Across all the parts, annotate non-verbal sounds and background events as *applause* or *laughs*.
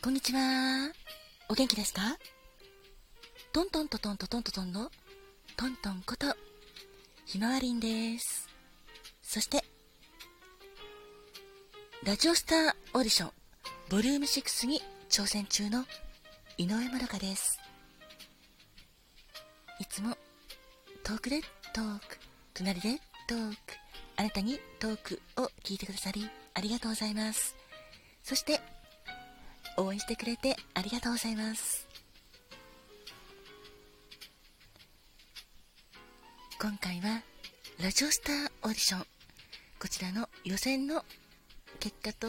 こんにちは。お元気ですか？トントントトントトントトンのトントンことひまわりんです。そして、ラジオスターオーディションボリューム6に挑戦中の井上まどかです。いつもトークでトーク、隣でトーク、あなたにトークを聞いてくださりありがとうございます。そして、応援してくれてありがとうございます。今回は、ラジオスターオーディション、こちらの予選の結果と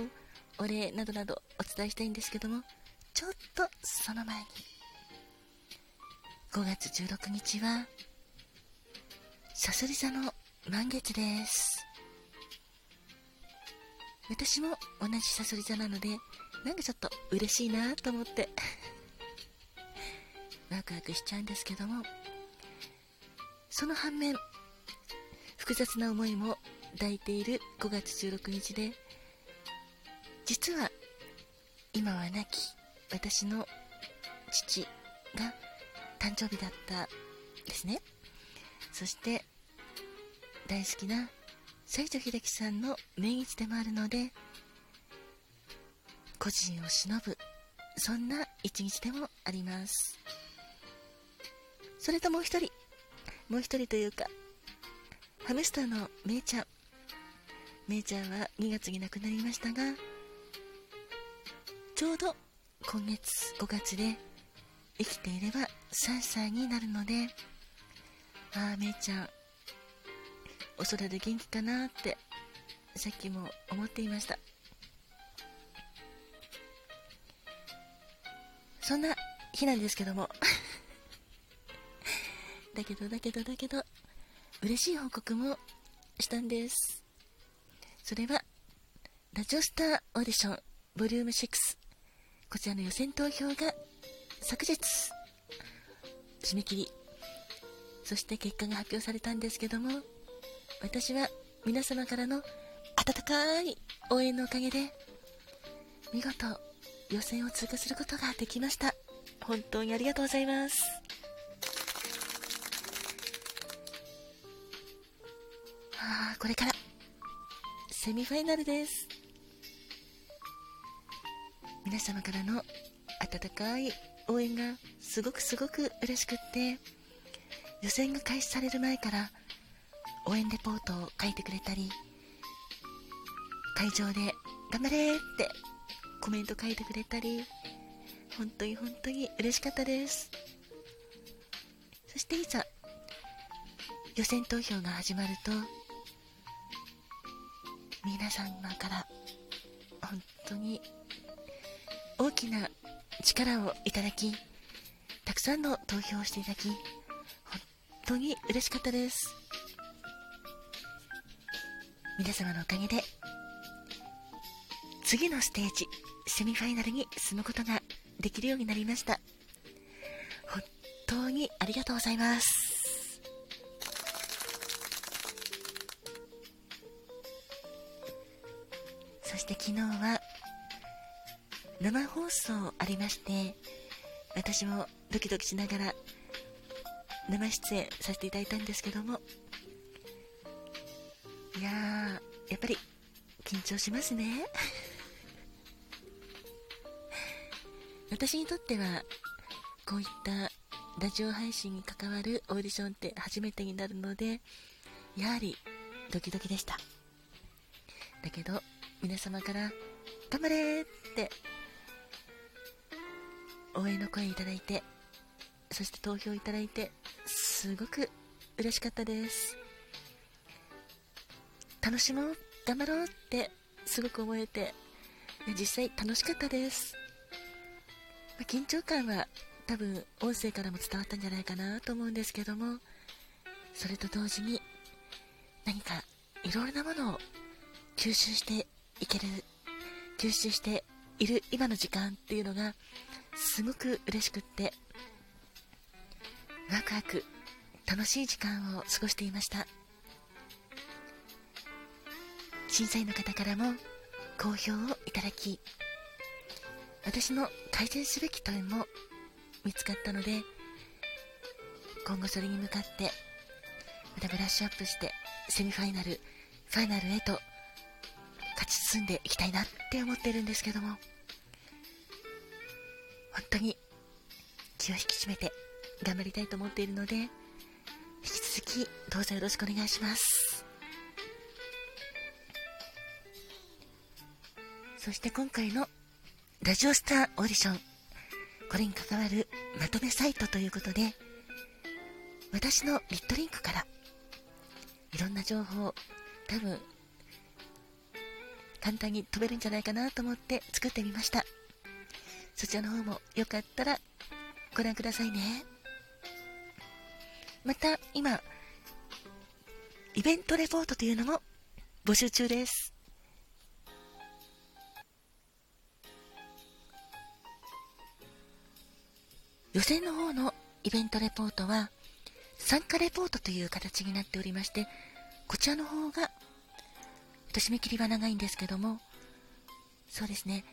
お礼などなどお伝えしたいんですけども、ちょっとその前に、5月16日は、さそり座の満月です。私も同じさそり座なので、なんかちょっと嬉しいなと思って *laughs* ワクワクしちゃうんですけども、その反面、複雑な思いも抱いている5月16日で、実は今は亡き私の父が誕生日だったですね。そして大好きな西城秀樹さんの命日でもあるので、個人を忍ぶ、そんな一日でもあります。それともう一人、もう一人というか、ハムスターのめいちゃん。めいちゃんは2月に亡くなりましたが、ちょうど今月5月で生きていれば3歳になるので、ああ、めいちゃん、お空で元気かなってさっきも思っていましたそんな日なんですけども。*laughs* だけどだけどだけど嬉しい報告もしたんです。それはラジオスターオーディションボリューム6こちらの予選投票が昨日締め切り。そして結果が発表されたんですけども私は皆様からの温かい応援のおかげで、見事予選を通過することができました。本当にありがとうございます。ああ、これから、セミファイナルです。皆様からの温かい応援がすごくすごく嬉しくって、予選が開始される前から応援レポートを書いてくれたり、会場で頑張れってコメント書いてくれたり、本当に本当に嬉しかったです。そしていざ、予選投票が始まると、皆様から本当に大きな力をいただき、たくさんの投票をしていただき、本当に嬉しかったです。皆様のおかげで、次のステージ、セミファイナルに進むことができるようになりました。本当にありがとうございます。そして昨日は、生放送ありまして、私もドキドキしながら生出演させていただいたんですけども、いやー、やっぱり緊張しますね。私にとっては、こういったラジオ配信に関わるオーディションって初めてになるので、やはりドキドキでした。だけど、皆様から頑張れって、応援の声いただいて、そして投票いただいて、すごく嬉しかったです。楽しもう、頑張ろうってすごく思えて、実際楽しかったです。あ、緊張感は多分音声からも伝わったんじゃないかなと思うんですけども、それと同時に何かいろいろなものを吸収していける、吸収している今の時間っていうのがすごく嬉しくって、ワクワク楽しい時間を過ごしていました。審査員の方からも好評をいただき、私の改善すべき点も見つかったので今後それに向かってまたブラッシュアップしてセミファイナルファイナルへと勝ち進んでいきたいなって思ってるんですけども本当に気を引き締めて頑張りたいと思っているので引き続きどうぞよろしくお願いします。そして今回のラジオスターオーディション。これに関わるまとめサイトということで私のリットリンクからいろんな情報多分簡単に飛べるんじゃないかなと思って作ってみました。そちらの方もよかったらご覧くださいね。また今イベントレポートというのも募集中です。予選の方のイベントレポートは参加レポートという形になっておりましてこちらの方が締め切りは長いんですけどもそうですね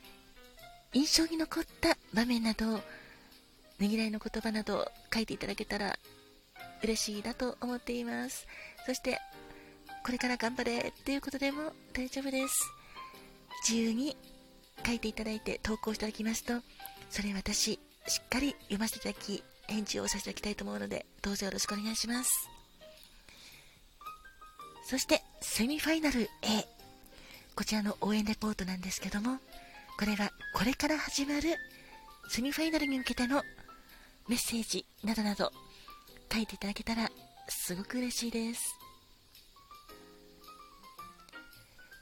印象に残った場面などねぎらいの言葉など書いていただけたら嬉しいなと思っています。そしてこれから頑張れっていうことでも大丈夫です。自由に書いていただいて投稿していただきますとそれ私しっかり読ませていただき返事をさせていただきたいと思うのでどうぞよろしくお願いします。そしてセミファイナル A こちらの応援レポートなんですけどもこれはこれから始まるセミファイナルに向けてのメッセージなどなど書いていただけたらすごく嬉しいです。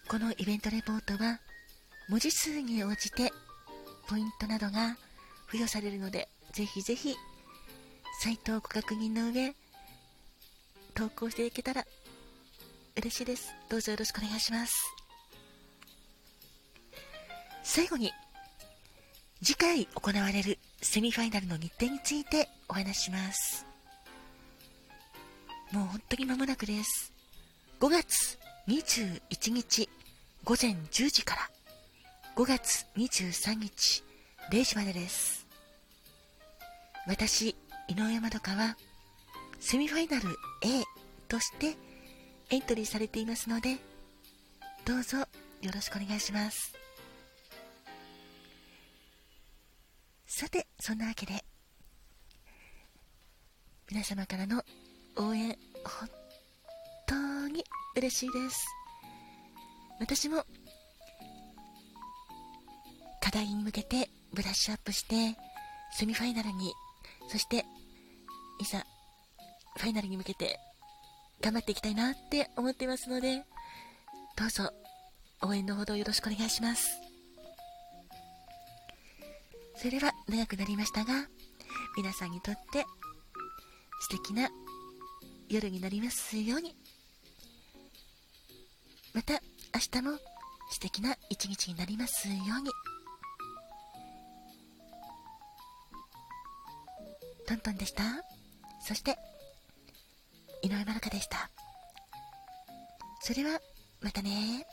このイベントレポートは文字数に応じてポイントなどが付与されるのでぜひぜひサイトをご確認の上投稿していけたら嬉しいです。どうぞよろしくお願いします。最後に、次回行われるセミファイナルの日程についてお話します。もう本当に間もなくです。5月21日午前10時から5月23日0時までです。私、井上まどかはセミファイナル A としてエントリーされていますのでどうぞよろしくお願いしますさてそんなわけで皆様からの応援本当に嬉しいです私も課題に向けてブラッシュアップしてセミファイナルにそしていざファイナルに向けて頑張っていきたいなって思っていますので、どうぞ応援のほどよろしくお願いします。それでは長くなりましたが、皆さんにとって素敵な夜になりますように。また明日も素敵な一日になりますように。トントンでした。そして、井上まるかでした。それは、またね